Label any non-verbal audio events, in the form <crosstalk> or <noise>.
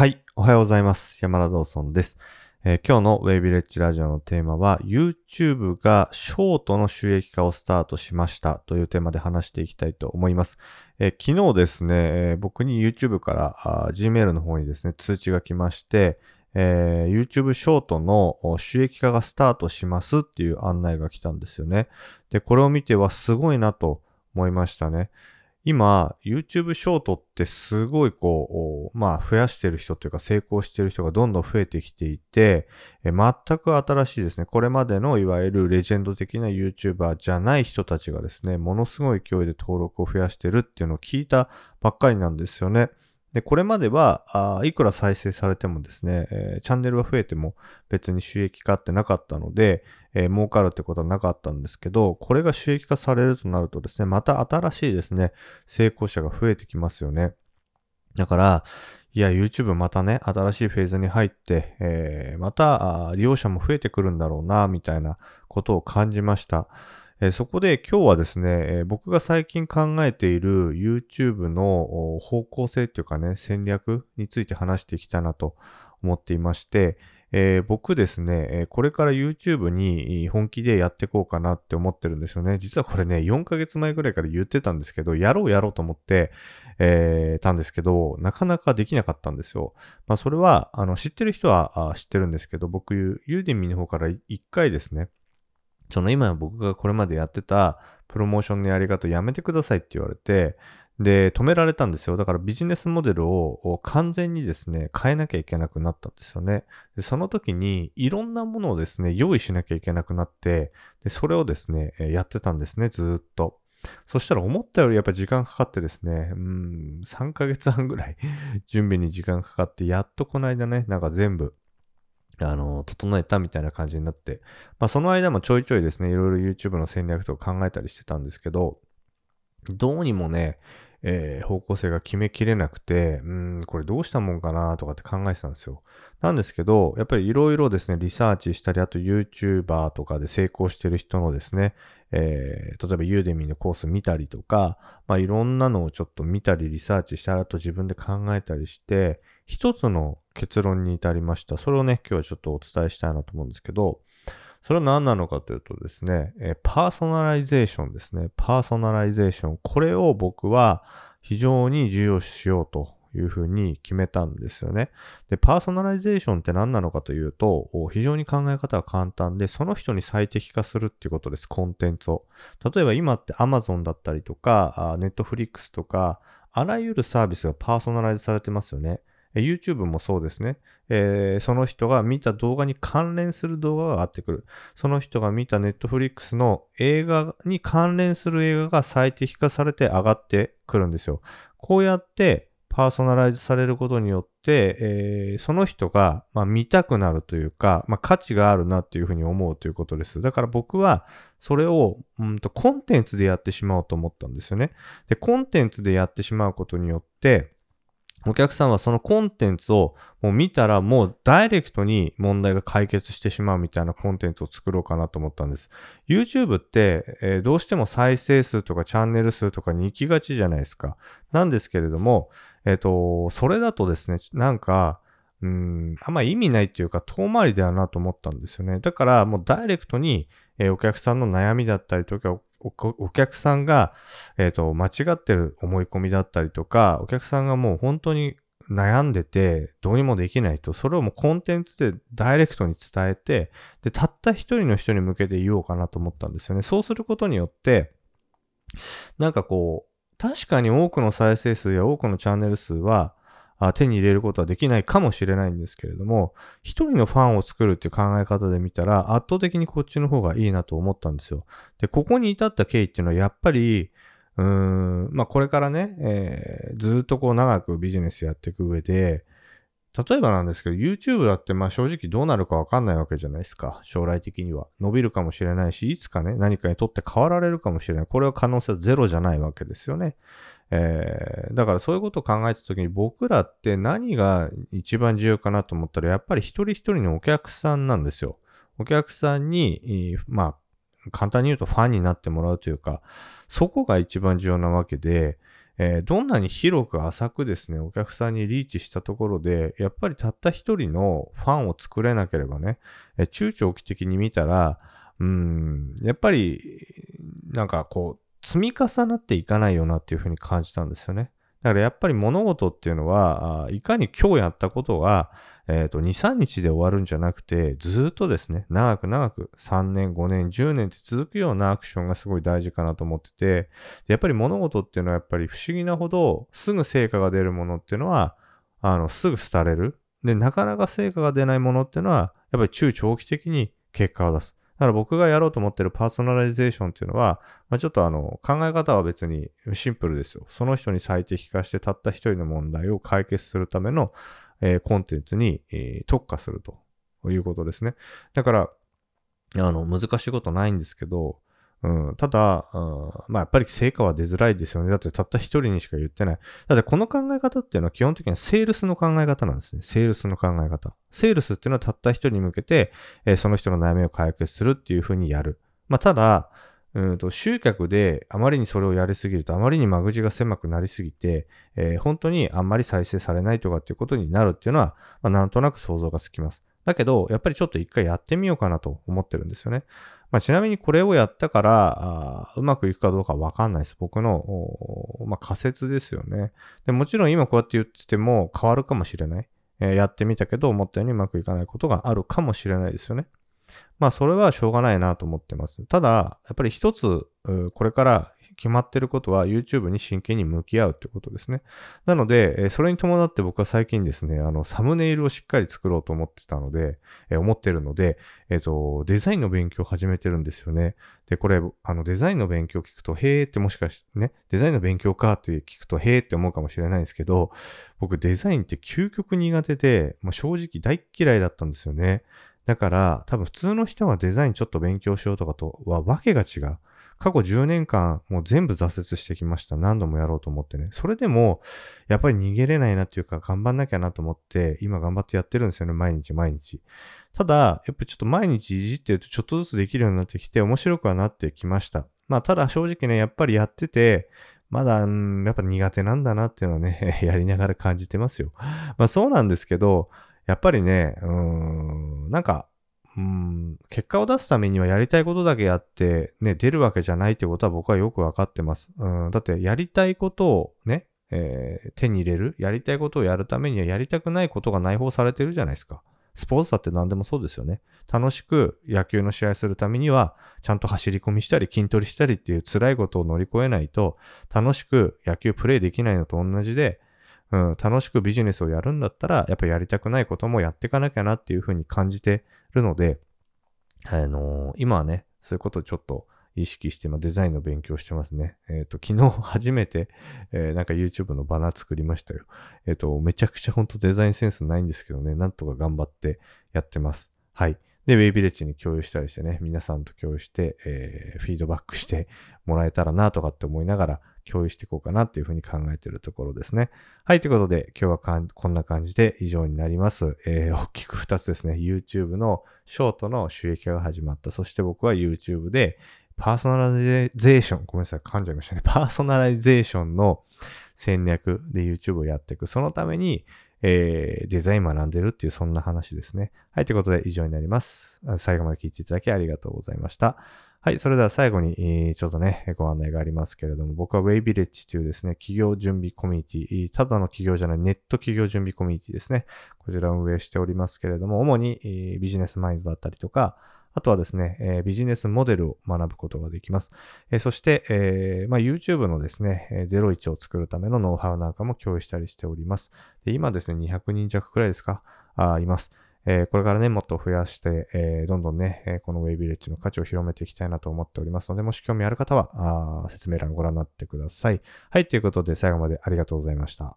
はい。おはようございます。山田道尊です。えー、今日のウェイビレッジラジオのテーマは YouTube がショートの収益化をスタートしましたというテーマで話していきたいと思います。えー、昨日ですね、えー、僕に YouTube から Gmail の方にですね、通知が来まして、え YouTube ショートの収益化がスタートしますっていう案内が来たんですよね。で、これを見てはすごいなと思いましたね。今、YouTube ショートってすごいこう、まあ増やしてる人というか成功してる人がどんどん増えてきていて、え全く新しいですね。これまでのいわゆるレジェンド的な YouTuber じゃない人たちがですね、ものすごい勢いで登録を増やしてるっていうのを聞いたばっかりなんですよね。で、これまでは、あいくら再生されてもですね、えー、チャンネルが増えても別に収益化ってなかったので、えー、儲かるってことはなかったんですけど、これが収益化されるとなるとですね、また新しいですね、成功者が増えてきますよね。だから、いや、YouTube またね、新しいフェーズに入って、えー、また利用者も増えてくるんだろうな、みたいなことを感じました。えそこで今日はですね、え僕が最近考えている YouTube の方向性っていうかね、戦略について話していきたいなと思っていまして、えー、僕ですね、これから YouTube に本気でやっていこうかなって思ってるんですよね。実はこれね、4ヶ月前ぐらいから言ってたんですけど、やろうやろうと思って、えー、たんですけど、なかなかできなかったんですよ。まあそれは、あの、知ってる人は知ってるんですけど、僕、ユーデミの方から1回ですね、その今僕がこれまでやってたプロモーションのやり方やめてくださいって言われて、で、止められたんですよ。だからビジネスモデルを完全にですね、変えなきゃいけなくなったんですよね。で、その時にいろんなものをですね、用意しなきゃいけなくなって、で、それをですね、やってたんですね、ずっと。そしたら思ったよりやっぱ時間かかってですね、うん、3ヶ月半ぐらい <laughs> 準備に時間かかって、やっとこの間ね、なんか全部あの、整えたみたいな感じになって、まあその間もちょいちょいですね、いろいろ YouTube の戦略とか考えたりしてたんですけど、どうにもね、えー、方向性が決めきれなくて、うん、これどうしたもんかなとかって考えてたんですよ。なんですけど、やっぱりいろいろですね、リサーチしたり、あと YouTuber とかで成功してる人のですね、えー、例えば Udemy のコース見たりとか、まあいろんなのをちょっと見たりリサーチしたらと自分で考えたりして、一つの結論に至りました。それをね、今日はちょっとお伝えしたいなと思うんですけど、それは何なのかというとですね、えパーソナライゼーションですね。パーソナライゼーション。これを僕は非常に重要視しようというふうに決めたんですよね。で、パーソナライゼーションって何なのかというと、非常に考え方が簡単で、その人に最適化するっていうことです、コンテンツを。例えば今って Amazon だったりとか、Netflix とか、あらゆるサービスがパーソナライズされてますよね。YouTube もそうですね、えー、その人が見た動画に関連する動画が上がってくる。その人が見た Netflix の映画に関連する映画が最適化されて上がってくるんですよ。こうやってパーソナライズされることによって、えー、その人が、まあ、見たくなるというか、まあ、価値があるなっていうふうに思うということです。だから僕はそれを、うんとコンテンツでやってしまおうと思ったんですよね。で、コンテンツでやってしまうことによって、お客さんはそのコンテンツをもう見たらもうダイレクトに問題が解決してしまうみたいなコンテンツを作ろうかなと思ったんです。YouTube って、えー、どうしても再生数とかチャンネル数とかに行きがちじゃないですか。なんですけれども、えっ、ー、と、それだとですね、なんか、うん、あんま意味ないっていうか遠回りだよなと思ったんですよね。だからもうダイレクトに、えー、お客さんの悩みだったりとか、お客さんが、えっ、ー、と、間違ってる思い込みだったりとか、お客さんがもう本当に悩んでて、どうにもできないと、それをもうコンテンツでダイレクトに伝えて、で、たった一人の人に向けて言おうかなと思ったんですよね。そうすることによって、なんかこう、確かに多くの再生数や多くのチャンネル数は、手に入れることはできないかもしれないんですけれども、一人のファンを作るっていう考え方で見たら、圧倒的にこっちの方がいいなと思ったんですよ。で、ここに至った経緯っていうのはやっぱり、うーん、まあこれからね、えー、ずっとこう長くビジネスやっていく上で、例えばなんですけど、YouTube だってまあ正直どうなるかわかんないわけじゃないですか。将来的には。伸びるかもしれないし、いつかね、何かにとって変わられるかもしれない。これは可能性ゼロじゃないわけですよね。えー、だからそういうことを考えたときに僕らって何が一番重要かなと思ったら、やっぱり一人一人のお客さんなんですよ。お客さんに、まあ、簡単に言うとファンになってもらうというか、そこが一番重要なわけで、えー、どんなに広く浅くですね、お客さんにリーチしたところで、やっぱりたった一人のファンを作れなければね、えー、中長期的に見たら、うん、やっぱり、なんかこう、積み重なっていかないよなっていうふうに感じたんですよね。だからやっぱり物事っていうのは、いかに今日やったことが、えっ、ー、と、2、3日で終わるんじゃなくて、ずっとですね、長く長く3年、5年、10年って続くようなアクションがすごい大事かなと思ってて、やっぱり物事っていうのはやっぱり不思議なほど、すぐ成果が出るものっていうのは、あの、すぐ廃れる。で、なかなか成果が出ないものっていうのは、やっぱり中長期的に結果を出す。だから僕がやろうと思ってるパーソナライゼーションっていうのは、まあ、ちょっとあの、考え方は別にシンプルですよ。その人に最適化してたった一人の問題を解決するための、えー、コンテンツに、えー、特化するということですね。だから、あの、難しいことないんですけど、うん、ただ、まあやっぱり成果は出づらいですよね。だってたった一人にしか言ってない。だってこの考え方っていうのは基本的にはセールスの考え方なんですね。セールスの考え方。セールスっていうのはたった一人に向けて、えー、その人の悩みを解決するっていうふうにやる。まあただ、うんと集客であまりにそれをやりすぎるとあまりに間口が狭くなりすぎて、えー、本当にあんまり再生されないとかっていうことになるっていうのは、まあ、なんとなく想像がつきます。だけど、やっぱりちょっと一回やってみようかなと思ってるんですよね。まあ、ちなみにこれをやったから、あうまくいくかどうかわかんないです。僕の、まあ、仮説ですよね。でもちろん今こうやって言ってても変わるかもしれない。えー、やってみたけど思ったようにうまくいかないことがあるかもしれないですよね。まあそれはしょうがないなと思ってます。ただ、やっぱり一つ、これから決まってることは YouTube に真剣に向き合うってことですね。なので、それに伴って僕は最近ですね、あの、サムネイルをしっかり作ろうと思ってたので、え思ってるので、えっ、と、デザインの勉強を始めてるんですよね。で、これ、あの、デザインの勉強を聞くと、へーってもしかしてね、デザインの勉強かって聞くと、へーって思うかもしれないんですけど、僕デザインって究極苦手で、まあ、正直大嫌いだったんですよね。だから、多分普通の人はデザインちょっと勉強しようとかとはわけが違う。過去10年間もう全部挫折してきました。何度もやろうと思ってね。それでも、やっぱり逃げれないなっていうか、頑張んなきゃなと思って、今頑張ってやってるんですよね。毎日毎日。ただ、やっぱりちょっと毎日いじってるとちょっとずつできるようになってきて、面白くはなってきました。まあ、ただ正直ね、やっぱりやってて、まだ、うん、やっぱ苦手なんだなっていうのはね、<laughs> やりながら感じてますよ。まあそうなんですけど、やっぱりね、うーん、なんか、うん、結果を出すためにはやりたいことだけやって、ね、出るわけじゃないってことは僕はよくわかってます。うん、だってやりたいことをね、えー、手に入れる、やりたいことをやるためにはやりたくないことが内包されてるじゃないですか。スポーツだって何でもそうですよね。楽しく野球の試合するためには、ちゃんと走り込みしたり筋トレしたりっていう辛いことを乗り越えないと、楽しく野球プレイできないのと同じで、うん、楽しくビジネスをやるんだったら、やっぱやりたくないこともやっていかなきゃなっていうふうに感じてるので、あのー、今はね、そういうことをちょっと意識して今デザインの勉強してますね。えっ、ー、と、昨日初めて、えー、なんか YouTube のバナー作りましたよ。えっ、と、めちゃくちゃほんとデザインセンスないんですけどね、なんとか頑張ってやってます。はい。で、ウェイビレッジに共有したりしてね、皆さんと共有して、えフィードバックしてもらえたらなとかって思いながら、共有していこうかなっていうふうに考えているところですね。はい、ということで今日はこんな感じで以上になります。えー、大きく2つですね。YouTube のショートの収益化が始まった。そして僕は YouTube でパーソナライゼーション、ごめんなさい、噛んじゃいましたね。パーソナライゼーションの戦略で YouTube をやっていく。そのために、えー、デザイン学んでるっていうそんな話ですね。はい、ということで以上になります。最後まで聞いていただきありがとうございました。はい。それでは最後に、ちょっとね、ご案内がありますけれども、僕は Waybillage というですね、企業準備コミュニティ、ただの企業じゃないネット企業準備コミュニティですね。こちらを運営しておりますけれども、主に、ビジネスマインドだったりとか、あとはですね、え、ビジネスモデルを学ぶことができます。え、そして、えまあ、YouTube のですね、01を作るためのノウハウなんかも共有したりしております。で今ですね、200人弱くらいですか？あいます。え、これからね、もっと増やして、え、どんどんね、え、このウェイビレッジの価値を広めていきたいなと思っておりますので、もし興味ある方は、あ説明欄をご覧になってください。はい、ということで最後までありがとうございました。